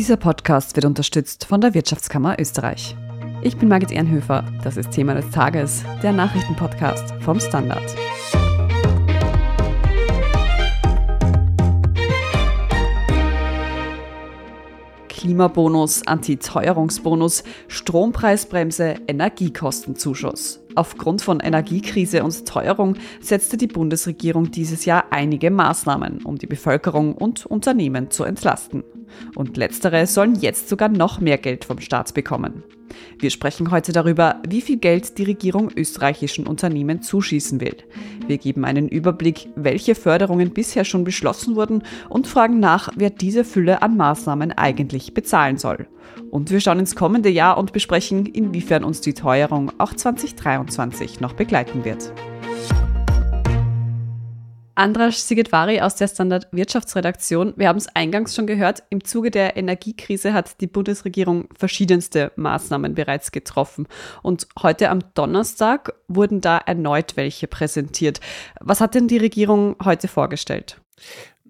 Dieser Podcast wird unterstützt von der Wirtschaftskammer Österreich. Ich bin Margit Ehrenhöfer. Das ist Thema des Tages, der Nachrichtenpodcast vom Standard. Klimabonus, Antiteuerungsbonus, Strompreisbremse, Energiekostenzuschuss. Aufgrund von Energiekrise und Teuerung setzte die Bundesregierung dieses Jahr einige Maßnahmen, um die Bevölkerung und Unternehmen zu entlasten. Und letztere sollen jetzt sogar noch mehr Geld vom Staat bekommen. Wir sprechen heute darüber, wie viel Geld die Regierung österreichischen Unternehmen zuschießen will. Wir geben einen Überblick, welche Förderungen bisher schon beschlossen wurden und fragen nach, wer diese Fülle an Maßnahmen eigentlich bezahlen soll. Und wir schauen ins kommende Jahr und besprechen, inwiefern uns die Teuerung auch 2023 noch begleiten wird. Andras Sigetvari aus der Standard Wirtschaftsredaktion. Wir haben es eingangs schon gehört. Im Zuge der Energiekrise hat die Bundesregierung verschiedenste Maßnahmen bereits getroffen. Und heute am Donnerstag wurden da erneut welche präsentiert. Was hat denn die Regierung heute vorgestellt?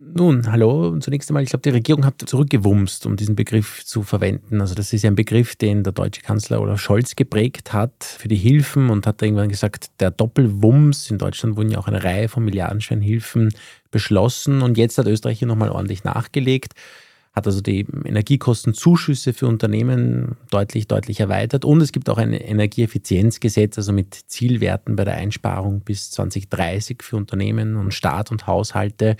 Nun, hallo. Zunächst einmal, ich glaube, die Regierung hat zurückgewumst, um diesen Begriff zu verwenden. Also das ist ja ein Begriff, den der deutsche Kanzler Olaf Scholz geprägt hat für die Hilfen und hat irgendwann gesagt, der Doppelwumms. In Deutschland wurden ja auch eine Reihe von milliardenschweren Hilfen beschlossen und jetzt hat Österreich hier nochmal ordentlich nachgelegt hat also die Energiekostenzuschüsse für Unternehmen deutlich, deutlich erweitert. Und es gibt auch ein Energieeffizienzgesetz, also mit Zielwerten bei der Einsparung bis 2030 für Unternehmen und Staat und Haushalte.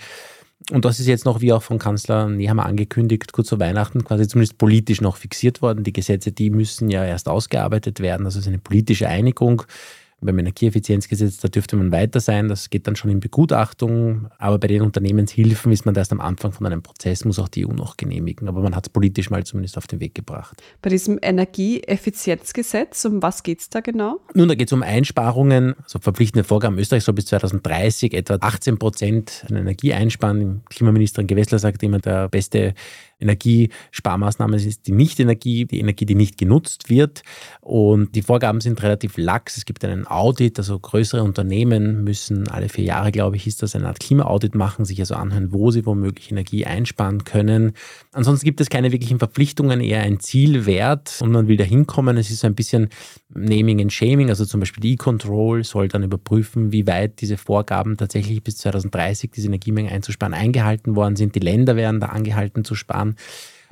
Und das ist jetzt noch, wie auch von Kanzler Nehammer angekündigt, kurz vor Weihnachten quasi zumindest politisch noch fixiert worden. Die Gesetze, die müssen ja erst ausgearbeitet werden. Also es ist eine politische Einigung beim Energieeffizienzgesetz, da dürfte man weiter sein, das geht dann schon in Begutachtung, aber bei den Unternehmenshilfen ist man erst am Anfang von einem Prozess, muss auch die EU noch genehmigen, aber man hat es politisch mal zumindest auf den Weg gebracht. Bei diesem Energieeffizienzgesetz, um was geht es da genau? Nun, da geht es um Einsparungen, also verpflichtende Vorgaben. Österreich soll bis 2030 etwa 18 Prozent an Energie einsparen. Klimaministerin Gewessler sagt immer, der beste Energiesparmaßnahme ist die Nicht-Energie, die Energie, die nicht genutzt wird. Und die Vorgaben sind relativ lax. Es gibt einen Audit, also größere Unternehmen müssen alle vier Jahre, glaube ich, ist das eine Art Klima-Audit machen, sich also anhören, wo sie womöglich Energie einsparen können. Ansonsten gibt es keine wirklichen Verpflichtungen, eher ein Zielwert und man will da hinkommen. Es ist so ein bisschen Naming and Shaming, also zum Beispiel die E-Control soll dann überprüfen, wie weit diese Vorgaben tatsächlich bis 2030 diese Energiemengen einzusparen eingehalten worden sind. Die Länder werden da angehalten zu sparen.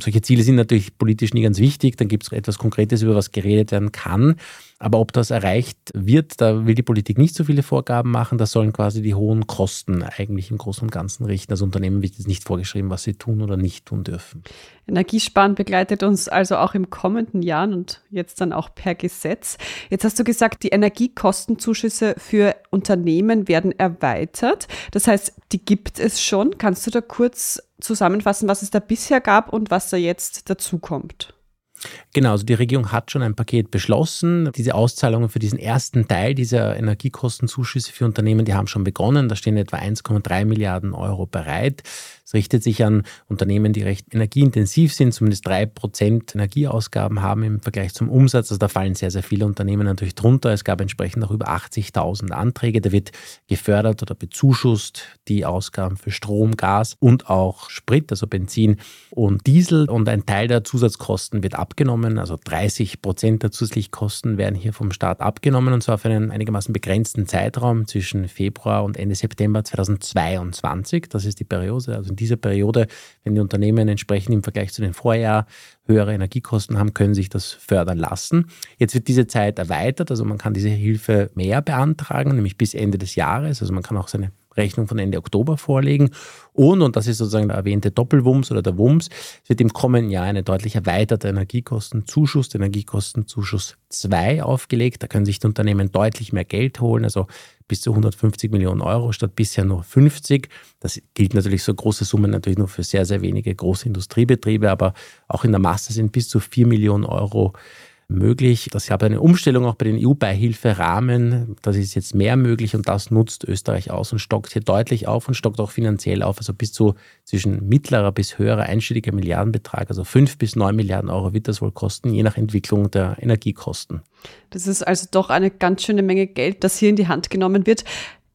Solche Ziele sind natürlich politisch nie ganz wichtig. Dann gibt es etwas Konkretes, über was geredet werden kann. Aber ob das erreicht wird, da will die Politik nicht so viele Vorgaben machen. Das sollen quasi die hohen Kosten eigentlich im Großen und Ganzen richten. Das Unternehmen wird jetzt nicht vorgeschrieben, was sie tun oder nicht tun dürfen. Energiesparen begleitet uns also auch im kommenden Jahr und jetzt dann auch per Gesetz. Jetzt hast du gesagt, die Energiekostenzuschüsse für Unternehmen werden erweitert. Das heißt, die gibt es schon. Kannst du da kurz zusammenfassen, was es da bisher gab und was da jetzt dazukommt? Genau, also die Regierung hat schon ein Paket beschlossen. Diese Auszahlungen für diesen ersten Teil dieser Energiekostenzuschüsse für Unternehmen, die haben schon begonnen. Da stehen etwa 1,3 Milliarden Euro bereit. Es richtet sich an Unternehmen, die recht energieintensiv sind, zumindest drei Prozent Energieausgaben haben im Vergleich zum Umsatz. Also da fallen sehr, sehr viele Unternehmen natürlich drunter. Es gab entsprechend auch über 80.000 Anträge. Da wird gefördert oder bezuschusst die Ausgaben für Strom, Gas und auch Sprit, also Benzin und Diesel. Und ein Teil der Zusatzkosten wird abgenommen. Also 30 Prozent der zusätzlichen Kosten werden hier vom Staat abgenommen und zwar für einen einigermaßen begrenzten Zeitraum zwischen Februar und Ende September 2022. Das ist die Periode, also dieser Periode, wenn die Unternehmen entsprechend im Vergleich zu den Vorjahr höhere Energiekosten haben, können sich das fördern lassen. Jetzt wird diese Zeit erweitert, also man kann diese Hilfe mehr beantragen, nämlich bis Ende des Jahres. Also man kann auch seine Rechnung von Ende Oktober vorlegen. Und, und das ist sozusagen der erwähnte Doppelwumms oder der Wumms, es wird im kommenden Jahr eine deutlich erweiterte Energiekostenzuschuss, Energiekostenzuschuss 2 aufgelegt. Da können sich die Unternehmen deutlich mehr Geld holen, also bis zu 150 Millionen Euro statt bisher nur 50. Das gilt natürlich so große Summen natürlich nur für sehr, sehr wenige große Industriebetriebe, aber auch in der Masse sind bis zu 4 Millionen Euro möglich. Das gab eine Umstellung auch bei den EU-Beihilferahmen. Das ist jetzt mehr möglich und das nutzt Österreich aus und stockt hier deutlich auf und stockt auch finanziell auf. Also bis zu zwischen mittlerer bis höherer einstelliger Milliardenbetrag, also fünf bis neun Milliarden Euro wird das wohl kosten, je nach Entwicklung der Energiekosten. Das ist also doch eine ganz schöne Menge Geld, das hier in die Hand genommen wird.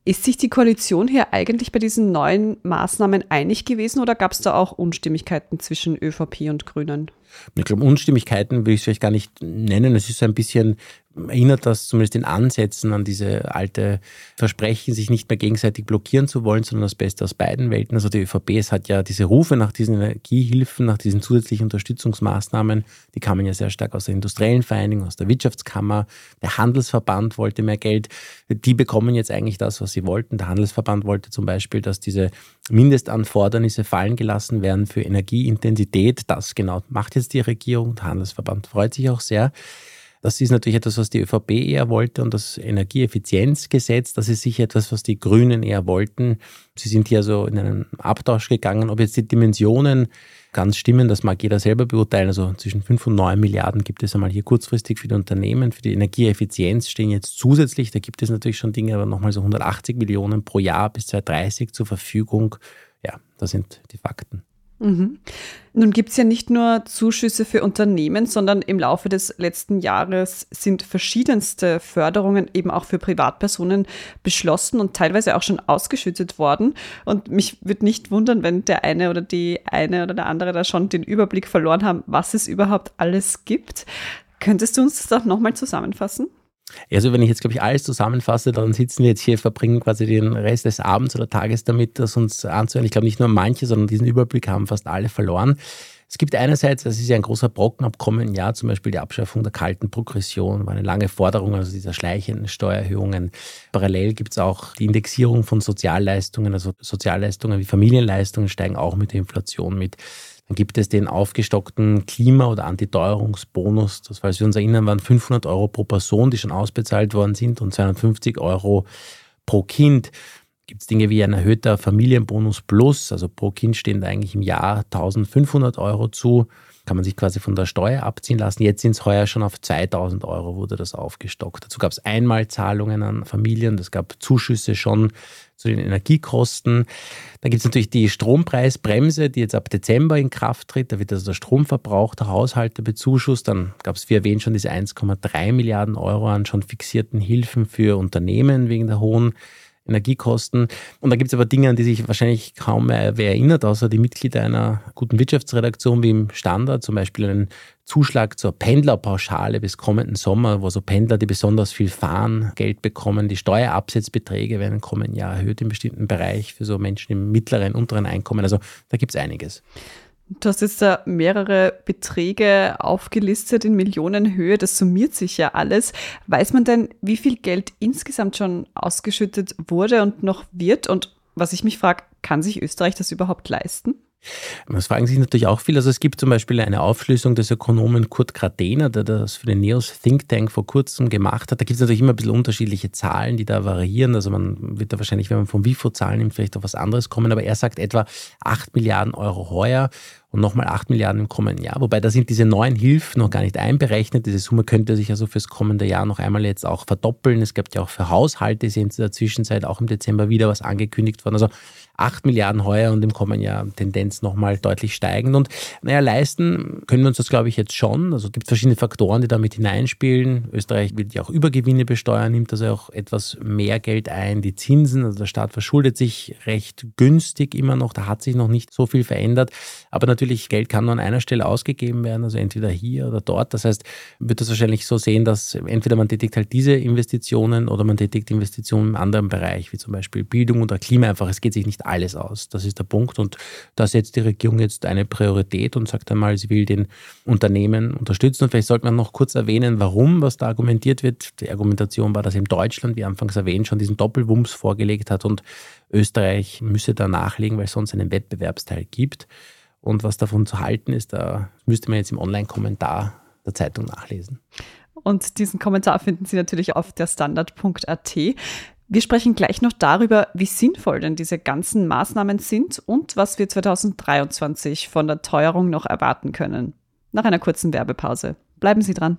Ist sich die Koalition hier eigentlich bei diesen neuen Maßnahmen einig gewesen oder gab es da auch Unstimmigkeiten zwischen ÖVP und Grünen? Ich glaube, Unstimmigkeiten will ich es vielleicht gar nicht nennen. Es ist ein bisschen erinnert das zumindest in Ansätzen an diese alte Versprechen, sich nicht mehr gegenseitig blockieren zu wollen, sondern das Beste aus beiden Welten. Also die ÖVP es hat ja diese Rufe nach diesen Energiehilfen, nach diesen zusätzlichen Unterstützungsmaßnahmen, die kamen ja sehr stark aus der industriellen Vereinigung, aus der Wirtschaftskammer. Der Handelsverband wollte mehr Geld. Die bekommen jetzt eigentlich das, was sie wollten. Der Handelsverband wollte zum Beispiel, dass diese Mindestanfordernisse fallen gelassen werden für Energieintensität. Das genau macht jetzt die Regierung. Der Handelsverband freut sich auch sehr. Das ist natürlich etwas, was die ÖVP eher wollte und das Energieeffizienzgesetz, das ist sicher etwas, was die Grünen eher wollten. Sie sind hier so in einen Abtausch gegangen. Ob jetzt die Dimensionen ganz stimmen, das mag jeder selber beurteilen. Also zwischen 5 und 9 Milliarden gibt es einmal hier kurzfristig für die Unternehmen. Für die Energieeffizienz stehen jetzt zusätzlich, da gibt es natürlich schon Dinge, aber nochmal so 180 Millionen pro Jahr bis 2030 zur Verfügung. Ja, das sind die Fakten. Mhm. Nun gibt es ja nicht nur Zuschüsse für Unternehmen, sondern im Laufe des letzten Jahres sind verschiedenste Förderungen eben auch für Privatpersonen beschlossen und teilweise auch schon ausgeschüttet worden. Und mich würde nicht wundern, wenn der eine oder die eine oder der andere da schon den Überblick verloren haben, was es überhaupt alles gibt. Könntest du uns das doch nochmal zusammenfassen? Also wenn ich jetzt, glaube ich, alles zusammenfasse, dann sitzen wir jetzt hier, verbringen quasi den Rest des Abends oder Tages damit, das uns anzuhören. Ich glaube nicht nur manche, sondern diesen Überblick haben fast alle verloren. Es gibt einerseits, das ist ja ein großer Brocken ab kommenden Jahr, zum Beispiel die Abschaffung der kalten Progression, war eine lange Forderung, also dieser schleichenden Steuererhöhungen. Parallel gibt es auch die Indexierung von Sozialleistungen, also Sozialleistungen wie Familienleistungen steigen auch mit der Inflation mit. Dann gibt es den aufgestockten Klima- oder Antiteuerungsbonus. Das, falls wir uns erinnern, waren 500 Euro pro Person, die schon ausbezahlt worden sind und 250 Euro pro Kind. Gibt es Dinge wie ein erhöhter Familienbonus Plus, also pro Kind stehen da eigentlich im Jahr 1500 Euro zu kann man sich quasi von der Steuer abziehen lassen. Jetzt sind es heuer schon auf 2000 Euro, wurde das aufgestockt. Dazu gab es Einmalzahlungen an Familien, das gab Zuschüsse schon zu den Energiekosten. Dann gibt es natürlich die Strompreisbremse, die jetzt ab Dezember in Kraft tritt. Da wird also der Stromverbrauch der Haushalte bezuschusst. Dann gab es, wie erwähnt, schon diese 1,3 Milliarden Euro an schon fixierten Hilfen für Unternehmen wegen der hohen Energiekosten. Und da gibt es aber Dinge, an die sich wahrscheinlich kaum mehr wer erinnert, außer die Mitglieder einer guten Wirtschaftsredaktion wie im Standard, zum Beispiel einen Zuschlag zur Pendlerpauschale bis kommenden Sommer, wo so Pendler, die besonders viel fahren, Geld bekommen. Die Steuerabsetzbeträge werden im kommenden Jahr erhöht im bestimmten Bereich für so Menschen im mittleren, unteren Einkommen. Also da gibt es einiges. Du hast jetzt da mehrere Beträge aufgelistet in Millionenhöhe. Das summiert sich ja alles. Weiß man denn, wie viel Geld insgesamt schon ausgeschüttet wurde und noch wird? Und was ich mich frage, kann sich Österreich das überhaupt leisten? Das fragen sich natürlich auch viele. Also es gibt zum Beispiel eine Aufschlüsselung des Ökonomen Kurt Gradener, der das für den NEOS Think Tank vor kurzem gemacht hat. Da gibt es natürlich immer ein bisschen unterschiedliche Zahlen, die da variieren. Also man wird da wahrscheinlich, wenn man von WIFO-Zahlen nimmt, vielleicht auf was anderes kommen. Aber er sagt etwa 8 Milliarden Euro heuer und nochmal 8 Milliarden im kommenden Jahr. Wobei da sind diese neuen Hilfen noch gar nicht einberechnet. Diese Summe könnte sich also fürs kommende Jahr noch einmal jetzt auch verdoppeln. Es gibt ja auch für Haushalte, ist in der Zwischenzeit auch im Dezember wieder was angekündigt worden. Also 8 Milliarden heuer und im kommenden Jahr Tendenz nochmal deutlich steigend. Und naja, leisten können wir uns das, glaube ich, jetzt schon. Also es gibt verschiedene Faktoren, die damit hineinspielen. Österreich wird ja auch Übergewinne besteuern, nimmt also auch etwas mehr Geld ein. Die Zinsen, also der Staat verschuldet sich recht günstig immer noch. Da hat sich noch nicht so viel verändert. Aber natürlich, Geld kann nur an einer Stelle ausgegeben werden, also entweder hier oder dort. Das heißt, wird das wahrscheinlich so sehen, dass entweder man tätigt halt diese Investitionen oder man tätigt Investitionen im anderen Bereich, wie zum Beispiel Bildung oder Klima einfach. Es geht sich nicht alles aus. Das ist der Punkt. Und da setzt die Regierung jetzt eine Priorität und sagt einmal, sie will den Unternehmen unterstützen. Und vielleicht sollte man noch kurz erwähnen, warum, was da argumentiert wird. Die Argumentation war, dass eben Deutschland, wie anfangs erwähnt, schon diesen Doppelwumms vorgelegt hat und Österreich müsse da nachlegen, weil es sonst einen Wettbewerbsteil gibt. Und was davon zu halten ist, da müsste man jetzt im Online-Kommentar der Zeitung nachlesen. Und diesen Kommentar finden Sie natürlich auf der Standard.at. Wir sprechen gleich noch darüber, wie sinnvoll denn diese ganzen Maßnahmen sind und was wir 2023 von der Teuerung noch erwarten können. Nach einer kurzen Werbepause. Bleiben Sie dran.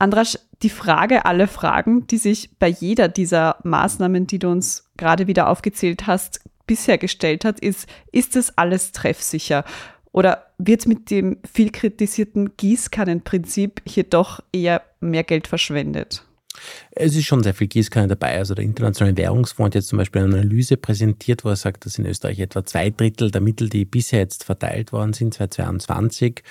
Andras, die Frage aller Fragen, die sich bei jeder dieser Maßnahmen, die du uns gerade wieder aufgezählt hast, bisher gestellt hat, ist, ist das alles treffsicher? Oder wird mit dem viel kritisierten Gießkannenprinzip hier doch eher mehr Geld verschwendet? Es ist schon sehr viel Gießkanne dabei. Also der Internationale Währungsfonds hat jetzt zum Beispiel eine Analyse präsentiert, wo er sagt, dass in Österreich etwa zwei Drittel der Mittel, die bisher jetzt verteilt worden sind, 2022,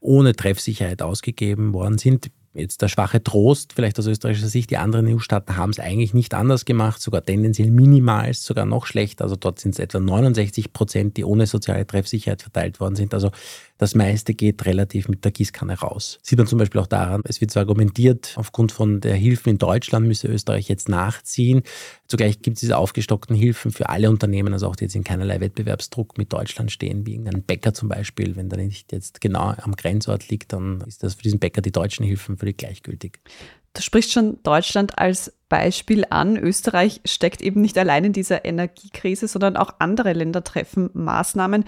ohne Treffsicherheit ausgegeben worden sind jetzt der schwache Trost, vielleicht aus österreichischer Sicht, die anderen EU-Staaten haben es eigentlich nicht anders gemacht, sogar tendenziell minimal, sogar noch schlechter. Also dort sind es etwa 69 Prozent, die ohne soziale Treffsicherheit verteilt worden sind. Also das meiste geht relativ mit der Gießkanne raus. Sieht man zum Beispiel auch daran, es wird so argumentiert, aufgrund von der Hilfen in Deutschland müsse Österreich jetzt nachziehen. Zugleich gibt es diese aufgestockten Hilfen für alle Unternehmen, also auch die jetzt in keinerlei Wettbewerbsdruck mit Deutschland stehen, wie irgendein Bäcker zum Beispiel. Wenn der nicht jetzt genau am Grenzort liegt, dann ist das für diesen Bäcker die deutschen Hilfen völlig gleichgültig. Du sprichst schon Deutschland als Beispiel an. Österreich steckt eben nicht allein in dieser Energiekrise, sondern auch andere Länder treffen Maßnahmen.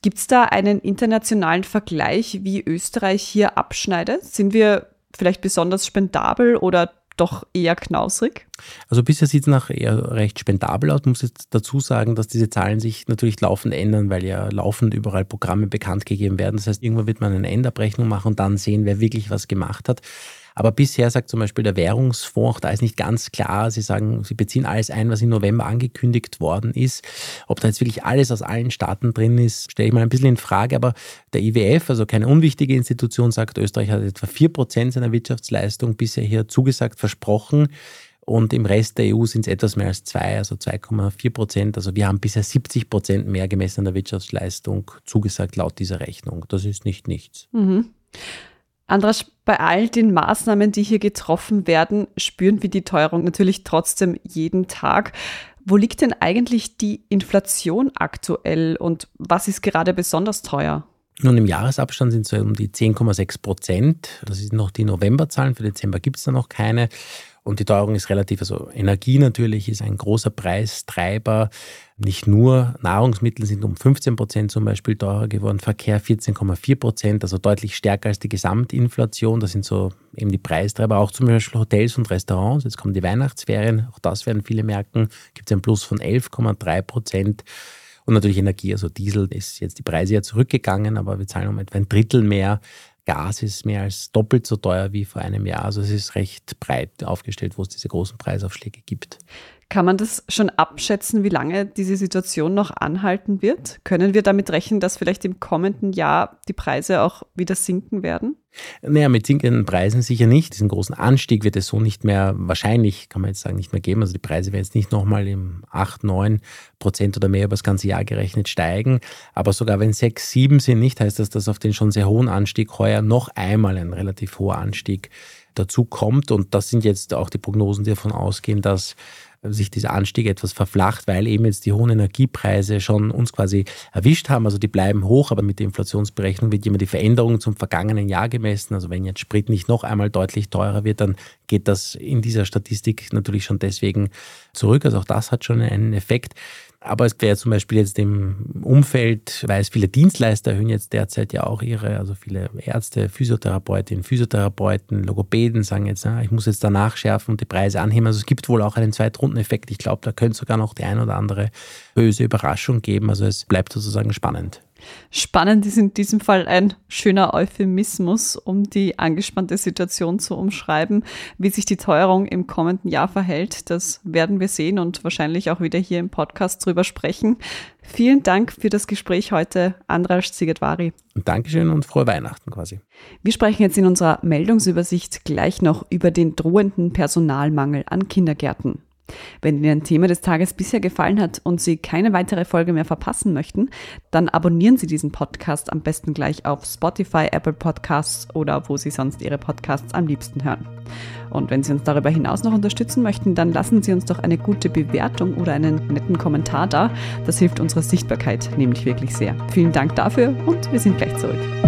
Gibt es da einen internationalen Vergleich, wie Österreich hier abschneidet? Sind wir vielleicht besonders spendabel oder doch eher knausrig? Also bisher sieht es nach eher recht spendabel aus. Ich muss jetzt dazu sagen, dass diese Zahlen sich natürlich laufend ändern, weil ja laufend überall Programme bekannt gegeben werden. Das heißt, irgendwann wird man eine Endabrechnung machen und dann sehen, wer wirklich was gemacht hat. Aber bisher sagt zum Beispiel der Währungsfonds, auch da ist nicht ganz klar, sie sagen, sie beziehen alles ein, was im November angekündigt worden ist. Ob da jetzt wirklich alles aus allen Staaten drin ist, stelle ich mal ein bisschen in Frage. Aber der IWF, also keine unwichtige Institution, sagt, Österreich hat etwa 4% seiner Wirtschaftsleistung bisher hier zugesagt, versprochen. Und im Rest der EU sind es etwas mehr als zwei, also 2,4 Prozent. Also wir haben bisher 70 Prozent mehr gemessen an der Wirtschaftsleistung zugesagt laut dieser Rechnung. Das ist nicht nichts. Mhm. Andras, bei all den Maßnahmen, die hier getroffen werden, spüren wir die Teuerung natürlich trotzdem jeden Tag. Wo liegt denn eigentlich die Inflation aktuell und was ist gerade besonders teuer? Nun, im Jahresabstand sind es um die 10,6 Prozent. Das sind noch die Novemberzahlen. Für Dezember gibt es da noch keine. Und die Teuerung ist relativ, also Energie natürlich ist ein großer Preistreiber. Nicht nur Nahrungsmittel sind um 15 Prozent zum Beispiel teurer geworden, Verkehr 14,4 Prozent, also deutlich stärker als die Gesamtinflation. Das sind so eben die Preistreiber, auch zum Beispiel Hotels und Restaurants. Jetzt kommen die Weihnachtsferien, auch das werden viele merken, gibt es einen Plus von 11,3 Prozent. Und natürlich Energie, also Diesel ist jetzt die Preise ja zurückgegangen, aber wir zahlen um etwa ein Drittel mehr. Gas ist mehr als doppelt so teuer wie vor einem Jahr. Also es ist recht breit aufgestellt, wo es diese großen Preisaufschläge gibt. Kann man das schon abschätzen, wie lange diese Situation noch anhalten wird? Können wir damit rechnen, dass vielleicht im kommenden Jahr die Preise auch wieder sinken werden? Naja, mit sinkenden Preisen sicher nicht. Diesen großen Anstieg wird es so nicht mehr, wahrscheinlich kann man jetzt sagen, nicht mehr geben. Also die Preise werden jetzt nicht nochmal im 8, 9 Prozent oder mehr über das ganze Jahr gerechnet steigen. Aber sogar wenn 6, 7 sind, nicht, heißt das, dass auf den schon sehr hohen Anstieg heuer noch einmal ein relativ hoher Anstieg dazu kommt. Und das sind jetzt auch die Prognosen, die davon ausgehen, dass sich dieser Anstieg etwas verflacht, weil eben jetzt die hohen Energiepreise schon uns quasi erwischt haben. Also die bleiben hoch, aber mit der Inflationsberechnung wird immer die Veränderung zum vergangenen Jahr gemessen. Also wenn jetzt Sprit nicht noch einmal deutlich teurer wird, dann geht das in dieser Statistik natürlich schon deswegen zurück. Also auch das hat schon einen Effekt. Aber es wäre zum Beispiel jetzt im Umfeld, weil es viele Dienstleister erhöhen jetzt derzeit ja auch ihre, also viele Ärzte, Physiotherapeutinnen, Physiotherapeuten, Logopäden sagen jetzt, ich muss jetzt da nachschärfen und die Preise anheben. Also es gibt wohl auch einen Zweitrundeneffekt. Ich glaube, da könnte sogar noch die ein oder andere böse Überraschung geben. Also es bleibt sozusagen spannend. Spannend ist in diesem Fall ein schöner Euphemismus, um die angespannte Situation zu umschreiben. Wie sich die Teuerung im kommenden Jahr verhält, das werden wir sehen und wahrscheinlich auch wieder hier im Podcast drüber sprechen. Vielen Dank für das Gespräch heute, Andras Zigetvari. Dankeschön und frohe Weihnachten quasi. Wir sprechen jetzt in unserer Meldungsübersicht gleich noch über den drohenden Personalmangel an Kindergärten. Wenn Ihnen ein Thema des Tages bisher gefallen hat und Sie keine weitere Folge mehr verpassen möchten, dann abonnieren Sie diesen Podcast am besten gleich auf Spotify, Apple Podcasts oder wo Sie sonst Ihre Podcasts am liebsten hören. Und wenn Sie uns darüber hinaus noch unterstützen möchten, dann lassen Sie uns doch eine gute Bewertung oder einen netten Kommentar da. Das hilft unserer Sichtbarkeit nämlich wirklich sehr. Vielen Dank dafür und wir sind gleich zurück.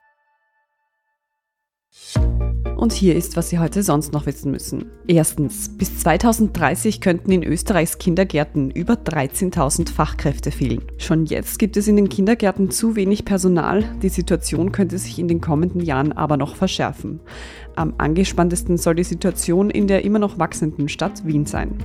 Und hier ist, was Sie heute sonst noch wissen müssen. Erstens, bis 2030 könnten in Österreichs Kindergärten über 13.000 Fachkräfte fehlen. Schon jetzt gibt es in den Kindergärten zu wenig Personal. Die Situation könnte sich in den kommenden Jahren aber noch verschärfen. Am angespanntesten soll die Situation in der immer noch wachsenden Stadt Wien sein.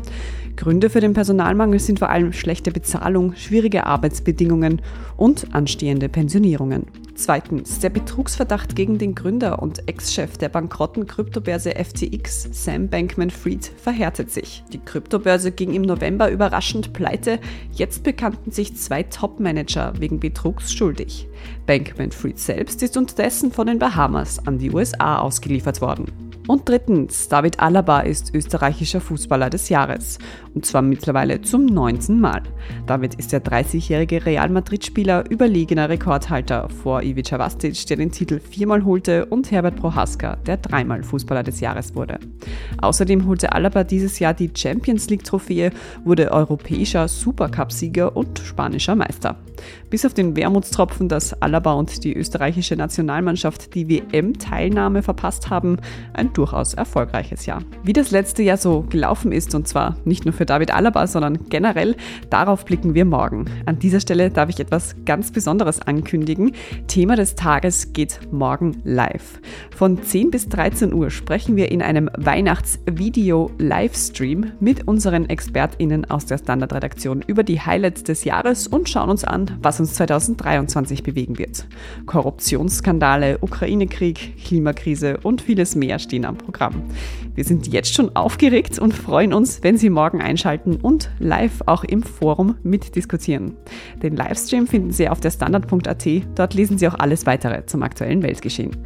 Gründe für den Personalmangel sind vor allem schlechte Bezahlung, schwierige Arbeitsbedingungen und anstehende Pensionierungen. Zweitens, der Betrugsverdacht gegen den Gründer und Ex-Chef der bankrotten Kryptobörse FTX, Sam Bankman-Fried, verhärtet sich. Die Kryptobörse ging im November überraschend pleite. Jetzt bekannten sich zwei Top-Manager wegen Betrugs schuldig. Bankman-Fried selbst ist unterdessen von den Bahamas an die USA ausgeliefert worden. Und drittens, David Alaba ist österreichischer Fußballer des Jahres. Und zwar mittlerweile zum 19. Mal. David ist der 30-jährige Real Madrid-Spieler überlegener Rekordhalter vor Ivica Vastic, der den Titel viermal holte, und Herbert Prohaska, der dreimal Fußballer des Jahres wurde. Außerdem holte Alaba dieses Jahr die Champions League-Trophäe, wurde europäischer Supercup-Sieger und spanischer Meister. Bis auf den Wermutstropfen, dass Alaba und die österreichische Nationalmannschaft die WM-Teilnahme verpasst haben, ein durchaus erfolgreiches Jahr. Wie das letzte Jahr so gelaufen ist, und zwar nicht nur für David Alaba, sondern generell, darauf blicken wir morgen. An dieser Stelle darf ich etwas ganz Besonderes ankündigen. Thema des Tages geht morgen live. Von 10 bis 13 Uhr sprechen wir in einem Weihnachtsvideo-Livestream mit unseren ExpertInnen aus der Standardredaktion über die Highlights des Jahres und schauen uns an, was uns 2023 bewegen wird. Korruptionsskandale, Ukraine-Krieg, Klimakrise und vieles mehr stehen am Programm. Wir sind jetzt schon aufgeregt und freuen uns, wenn Sie morgen einschalten und live auch im Forum mitdiskutieren. Den Livestream finden Sie auf der Standard.at. Dort lesen Sie auch alles weitere zum aktuellen Weltgeschehen.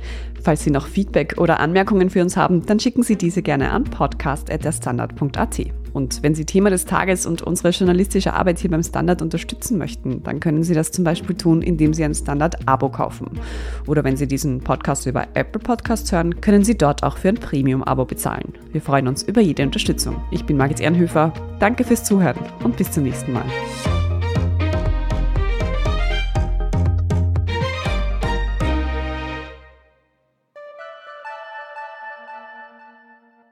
Falls Sie noch Feedback oder Anmerkungen für uns haben, dann schicken Sie diese gerne an podcast.derstandard.at. Und wenn Sie Thema des Tages und unsere journalistische Arbeit hier beim Standard unterstützen möchten, dann können Sie das zum Beispiel tun, indem Sie ein Standard-Abo kaufen. Oder wenn Sie diesen Podcast über Apple Podcasts hören, können Sie dort auch für ein Premium-Abo bezahlen. Wir freuen uns über jede Unterstützung. Ich bin Margit Ehrenhöfer. Danke fürs Zuhören und bis zum nächsten Mal.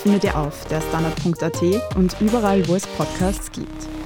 findet ihr auf der Standard.at und überall, wo es Podcasts gibt.